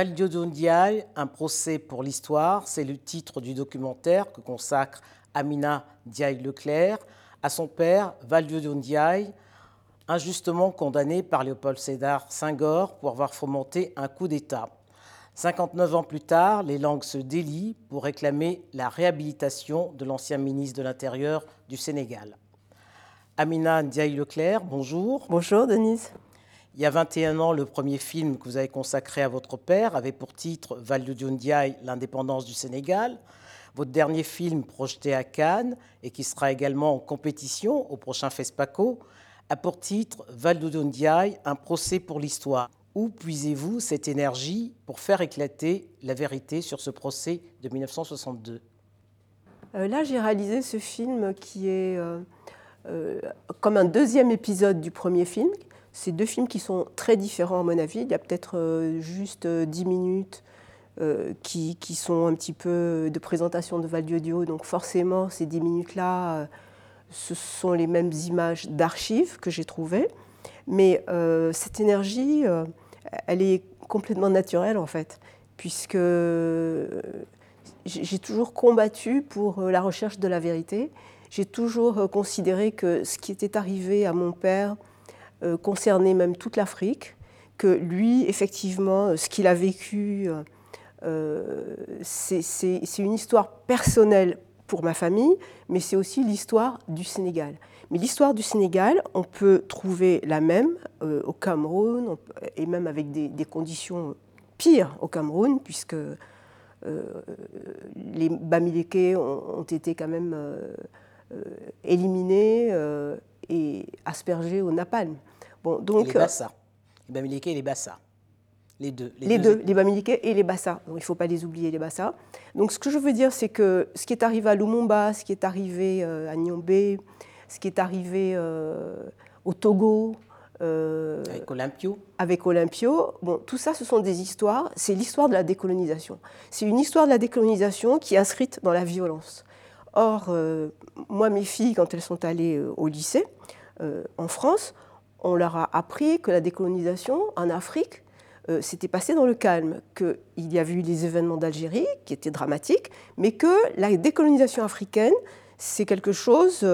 Valdio Ndiaye, un procès pour l'histoire, c'est le titre du documentaire que consacre Amina Ndiaye Leclerc à son père, Valdio Ndiaye, injustement condamné par Léopold Sédar Senghor pour avoir fomenté un coup d'État. 59 ans plus tard, les langues se délient pour réclamer la réhabilitation de l'ancien ministre de l'Intérieur du Sénégal. Amina Ndiaye Leclerc, bonjour. Bonjour Denise. Il y a 21 ans, le premier film que vous avez consacré à votre père avait pour titre Valdio Ndiaye, l'indépendance du Sénégal. Votre dernier film projeté à Cannes et qui sera également en compétition au prochain FESPACO a pour titre Valdio Ndiaye, un procès pour l'histoire. Où puisez-vous cette énergie pour faire éclater la vérité sur ce procès de 1962 euh, Là, j'ai réalisé ce film qui est euh, euh, comme un deuxième épisode du premier film. C'est deux films qui sont très différents à mon avis. Il y a peut-être juste dix minutes qui, qui, sont un petit peu de présentation de Valdiodio. Donc forcément, ces dix minutes-là, ce sont les mêmes images d'archives que j'ai trouvées. Mais cette énergie, elle est complètement naturelle en fait, puisque j'ai toujours combattu pour euh, la recherche de la vérité. J'ai toujours euh, considéré que ce qui était arrivé à mon père euh, concernait même toute l'Afrique, que lui, effectivement, ce qu'il a vécu, c'est une histoire personnelle pour ma famille, mais c'est aussi l'histoire du Sénégal. Mais l'histoire du Sénégal, on peut trouver la même euh, au Cameroun, et même avec des, conditions pires au Cameroun, puisque euh, les Bamileke ont, été quand même euh, éliminés et aspergés au napalm. Bon, donc, et les Bassa. Les Bamileke et les Bassa. Les deux. Les, deux, les Bamileke et les Bassa. il ne faut pas les oublier, les Bassa. Donc ce que je veux dire, c'est que ce qui est arrivé à Lumumba, ce qui est arrivé à Niombe, ce qui est arrivé euh, au Togo. Euh, avec Olympio Avec Olympio. Bon, tout ça, ce sont des histoires. C'est l'histoire de la décolonisation. C'est une histoire de la décolonisation qui est inscrite dans la violence. Or, euh, moi, mes filles, quand elles sont allées au lycée, en France, on leur a appris que la décolonisation en Afrique, s'était passé dans le calme, qu'il y avait eu les événements d'Algérie qui étaient dramatiques, mais que la décolonisation africaine, c'est quelque chose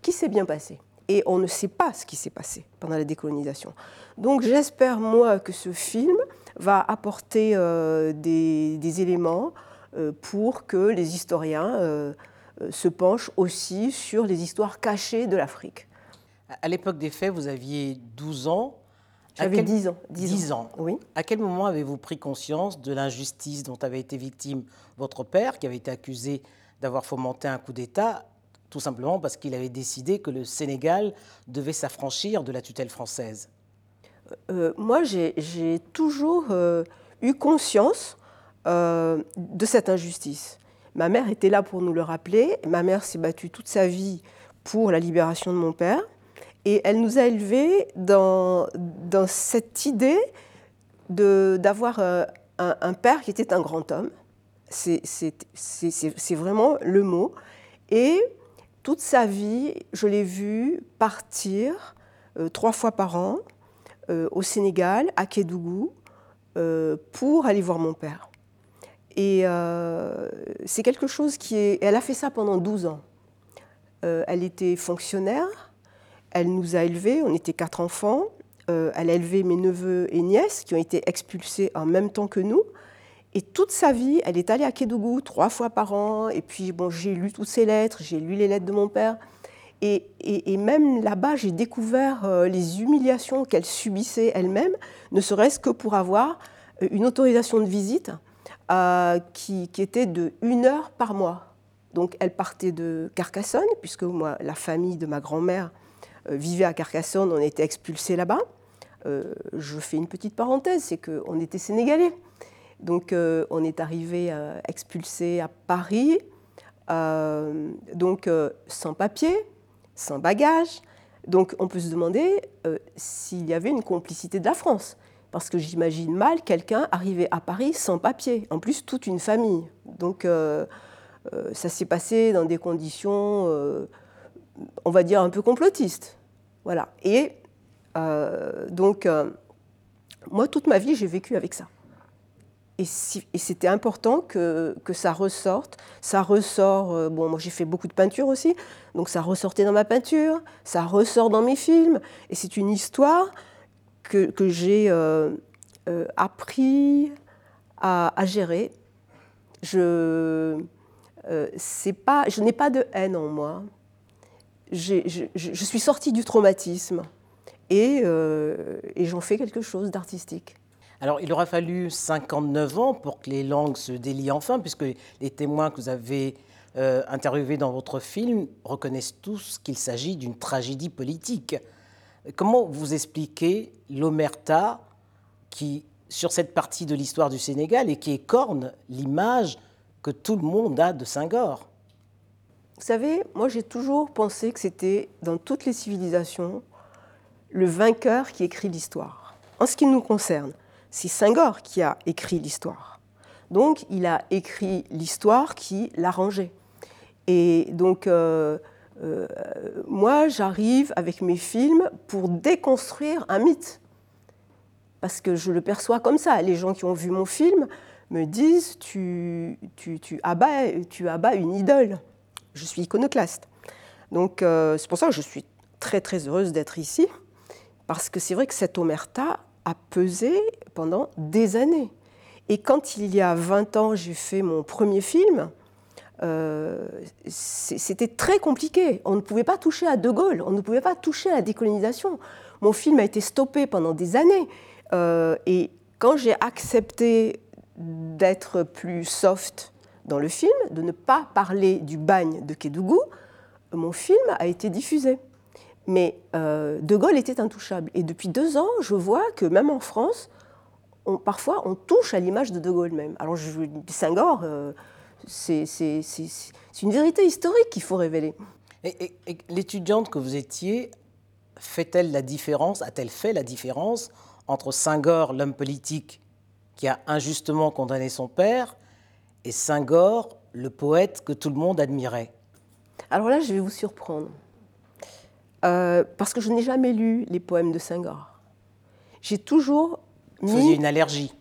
qui s'est bien passé. Et on ne sait pas ce qui s'est passé pendant la décolonisation. Donc j'espère, moi, que ce film va apporter euh, des, éléments euh, pour que les historiens euh, se penchent aussi sur les histoires cachées de l'Afrique. À l'époque des faits, vous aviez 12 ans. J'avais 10 ans. 10, ans. Oui. À quel moment avez-vous pris conscience de l'injustice dont avait été victime votre père, qui avait été accusé d'avoir fomenté un coup d'État tout simplement parce qu'il avait décidé que le Sénégal devait s'affranchir de la tutelle française? Euh, moi, j'ai toujours euh, eu conscience euh, de cette injustice. Ma mère était là pour nous le rappeler. Ma mère s'est battue toute sa vie pour la libération de mon père. Et elle nous a élevés dans, dans cette idée d'avoir un, un, père qui était un grand homme. C'est vraiment le mot. Et toute sa vie, je l'ai vu partir euh, trois fois par an euh, au Sénégal, à Kédougou, euh, pour aller voir mon père. Et c'est quelque chose qui est... Elle a fait ça pendant 12 ans. elle était fonctionnaire, elle nous a élevés, on était quatre enfants. elle a élevé mes neveux et nièces qui ont été expulsés en même temps que nous. Et toute sa vie, elle est allée à Kédougou trois fois par an. Et puis, bon, j'ai lu toutes ses lettres, j'ai lu les lettres de mon père. Et, même là-bas, j'ai découvert euh, les humiliations qu'elle subissait elle-même, ne serait-ce que pour avoir euh, une autorisation de visite euh, qui, était de une heure par mois. Donc, elle partait de Carcassonne, puisque moi, la famille de ma grand-mère vivait à Carcassonne, on était expulsés là-bas. je fais une petite parenthèse, c'est qu'on était sénégalais. Donc euh, on est arrivé euh, expulsé à Paris, euh, donc sans papier, sans bagage. Donc on peut se demander s'il y avait une complicité de la France. Parce que j'imagine mal quelqu'un arriver à Paris sans papier, en plus toute une famille. Donc ça s'est passé dans des conditions, on va dire, un peu complotistes. Voilà. Et donc, moi, toute ma vie, j'ai vécu avec ça. et, c'était important que, ça ressorte. Ça ressort, euh, bon, moi j'ai fait beaucoup de peinture aussi, donc ça ressortait dans ma peinture, ça ressort dans mes films, et c'est une histoire que, j'ai euh, euh, appris à, gérer. Je, pas, je n'ai pas de haine en moi. Je, suis sortie du traumatisme et, j'en fais quelque chose d'artistique. Alors, il aura fallu 59 ans pour que les langues se délient enfin, puisque les témoins que vous avez euh, interviewés dans votre film reconnaissent tous qu'il s'agit d'une tragédie politique. Comment vous expliquez l'omerta qui, sur cette partie de l'histoire du Sénégal, et qui écorne l'image que tout le monde a de Senghor? Vous savez, moi j'ai toujours pensé que c'était dans toutes les civilisations le vainqueur qui écrit l'histoire. En ce qui nous concerne, c'est Senghor qui a écrit l'histoire. Donc il a écrit l'histoire qui l'arrangeait. Et donc euh, euh, moi j'arrive avec mes films pour déconstruire un mythe. Parce que je le perçois comme ça. Les gens qui ont vu mon film me disent tu, tu, abats, tu une idole. Je suis iconoclaste. Donc euh, c'est pour ça que je suis très très heureuse d'être ici. Parce que c'est vrai que cette omerta, a pesé pendant des années. Et quand il y a 20 ans, j'ai fait mon premier film, euh, c'était très compliqué. On ne pouvait pas toucher à De Gaulle, on ne pouvait pas toucher à la décolonisation. Mon film a été stoppé pendant des années. Euh, et quand j'ai accepté d'être plus soft dans le film, de ne pas parler du bagne de Kédougou, mon film a été diffusé. Mais euh, De Gaulle était intouchable. Et depuis deux ans, je vois que même en France, parfois, on touche à l'image de De Gaulle même. Alors, je, Senghor, euh, c'est une vérité historique qu'il faut révéler. Et, l'étudiante que vous étiez, fait-elle la différence, a-t-elle fait la différence entre Senghor, l'homme politique qui a injustement condamné son père, et Senghor, le poète que tout le monde admirait? Alors là, je vais vous surprendre. Euh, parce que je n'ai jamais lu les poèmes de Senghor. J'ai toujours mis... Vous une allergie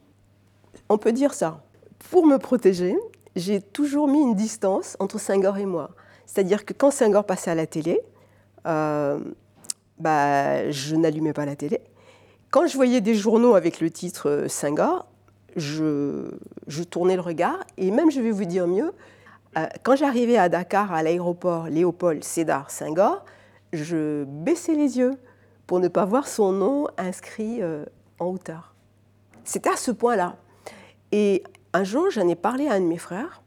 On peut dire ça. Pour me protéger, j'ai toujours mis une distance entre Senghor et moi. C'est-à-dire que quand Senghor passait à la télé, euh, bah, je n'allumais pas la télé. Quand je voyais des journaux avec le titre euh, Senghor, je, je, tournais le regard. Et même, je vais vous dire mieux, quand j'arrivais à Dakar, à l'aéroport Léopold Sédar Senghor, je baissais les yeux pour ne pas voir son nom inscrit euh, en hauteur. C'était à ce point-là. Et un jour, j'en ai parlé à un de mes frères,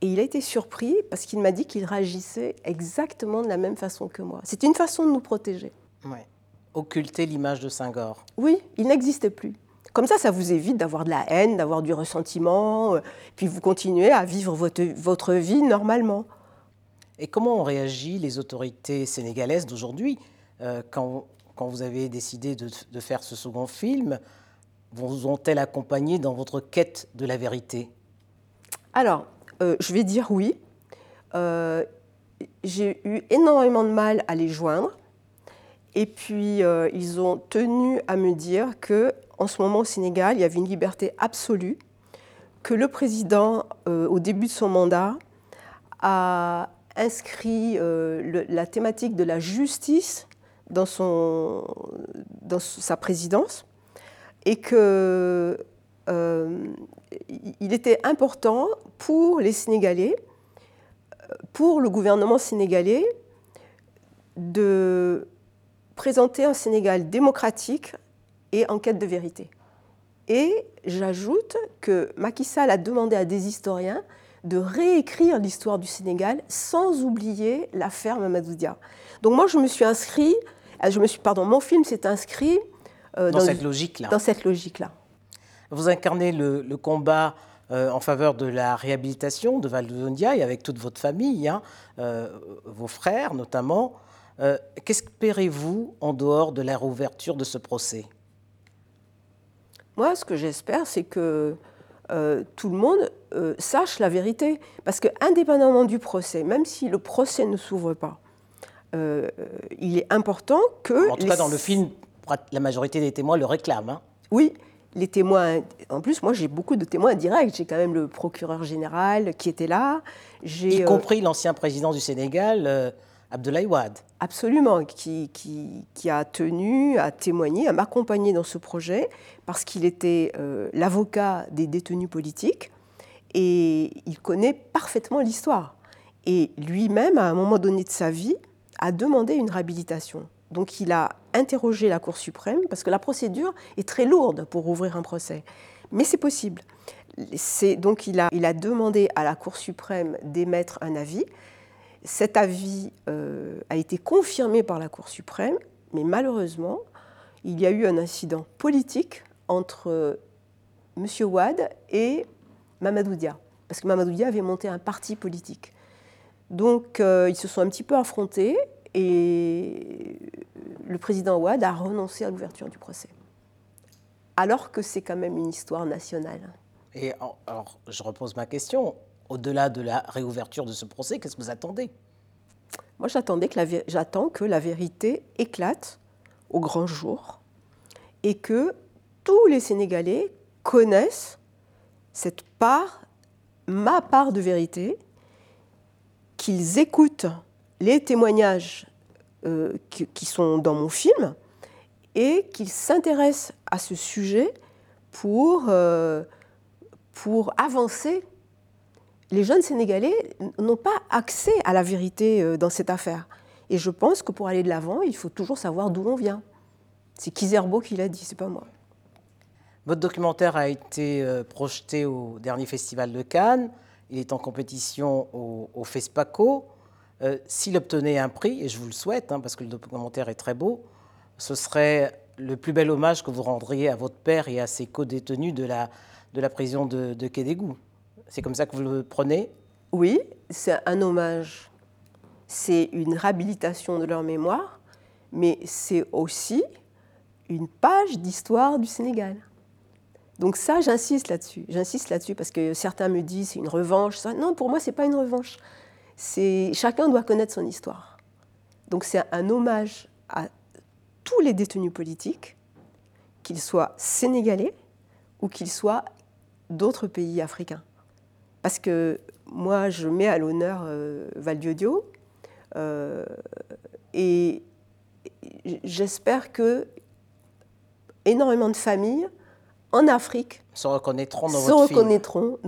et il a été surpris parce qu'il m'a dit qu'il réagissait exactement de la même façon que moi. C'est une façon de nous protéger. Ouais. Occulter l'image de Saint-Gor. Oui, il n'existait plus. Comme ça, ça vous évite d'avoir de la haine, d'avoir du ressentiment, euh, puis vous continuez à vivre votre, votre vie normalement. Et comment ont réagi les autorités sénégalaises d'aujourd'hui euh, quand, quand, vous avez décidé de, de, faire ce second film Vous ont-elles accompagné dans votre quête de la vérité? Alors, euh, je vais dire oui. Euh, j'ai eu énormément de mal à les joindre. Et puis, ils ont tenu à me dire que en ce moment au Sénégal, il y avait une liberté absolue, que le président, au début de son mandat, a inscrit euh, la thématique de la justice dans sa présidence et que euh, était important pour les Sénégalais, pour le gouvernement sénégalais, de présenter un Sénégal démocratique et en quête de vérité. Et j'ajoute que Macky Sall a demandé à des historiens de réécrire l'histoire du Sénégal sans oublier l'affaire Mamadou Dia. Donc moi, je me suis inscrit, je pardon, mon film s'est inscrit euh, dans, cette logique-là. Dans cette logique-là. Vous incarnez le, combat euh, en faveur de la réhabilitation de Val et avec toute votre famille, hein, vos frères notamment. Qu'espérez-vous en dehors de la réouverture de ce procès? Moi, ce que j'espère, c'est que tout le monde euh, sache la vérité. Parce que indépendamment du procès, même si le procès ne s'ouvre pas, euh, il est important que... En tout cas, dans le film, la majorité des témoins le réclament. Hein. Oui, les témoins, en plus, moi j'ai beaucoup de témoins directs. J'ai quand même le procureur général qui était là. Y euh, compris l'ancien président du Sénégal, euh, Abdoulaye Wade. Absolument, qui, qui, a tenu à témoigner, à m'accompagner dans ce projet, parce qu'il était euh, l'avocat des détenus politiques et il connaît parfaitement l'histoire. Et lui-même, à un moment donné de sa vie, a demandé une réhabilitation. Donc il a interrogé la Cour suprême, parce que la procédure est très lourde pour ouvrir un procès. Mais c'est possible. Donc il a, demandé à la Cour suprême d'émettre un avis. Cet avis euh, a été confirmé par la Cour suprême, mais malheureusement, il y a eu un incident politique entre euh, M. Ouad et Mamadou Dia, parce que Mamadou Dia avait monté un parti politique. Donc euh, ils se sont un petit peu affrontés et le président Ouad a renoncé à l'ouverture du procès. Alors que c'est quand même une histoire nationale. Et alors, je repose ma question. Au-delà de la réouverture de ce procès, qu'est-ce que vous attendez? Moi, j'attendais que la, j'attends que la vérité éclate au grand jour et que tous les Sénégalais connaissent cette part, ma part de vérité, qu'ils écoutent les témoignages euh, qui, sont dans mon film et qu'ils s'intéressent à ce sujet pour, euh, pour avancer. Les jeunes Sénégalais n'ont pas accès à la vérité euh, dans cette affaire. Et je pense que pour aller de l'avant, il faut toujours savoir d'où l'on vient. C'est Kizerbo qui l'a dit, c'est pas moi. Votre documentaire a été projeté au dernier festival de Cannes. Il est en compétition au, au FESPACO. Euh, s'il obtenait un prix, et je vous le souhaite, hein, parce que le documentaire est très beau, ce serait le plus bel hommage que vous rendriez à votre père et à ses co-détenus de la, de la prison de, de. C'est comme ça que vous le prenez? Oui, c'est un hommage. C'est une réhabilitation de leur mémoire, mais c'est aussi une page d'histoire du Sénégal. Donc ça, j'insiste là-dessus. J'insiste là-dessus parce que certains me disent c'est une revanche. Non, pour moi, c'est pas une revanche chacun doit connaître son histoire. Donc c'est un hommage à tous les détenus politiques, qu'ils soient sénégalais ou qu'ils soient d'autres pays africains. Parce que moi, je mets à l'honneur euh, Valdiodio euh, et j'espère que énormément de familles en Afrique se reconnaîtront dans se reconnaîtront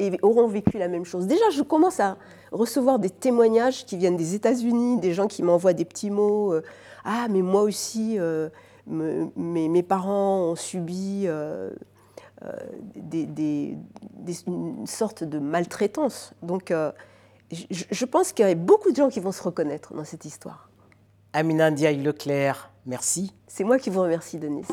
et auront vécu la même chose. Déjà, je commence à recevoir des témoignages qui viennent des États-Unis, des gens qui m'envoient des petits mots. Euh, ah, mais moi aussi, euh, mes, parents ont subi euh, des, une sorte de maltraitance. Donc, je, je, pense qu'il y a beaucoup de gens qui vont se reconnaître dans cette histoire. Amina Ndiaye Leclerc, merci. C'est moi qui vous remercie, Denise.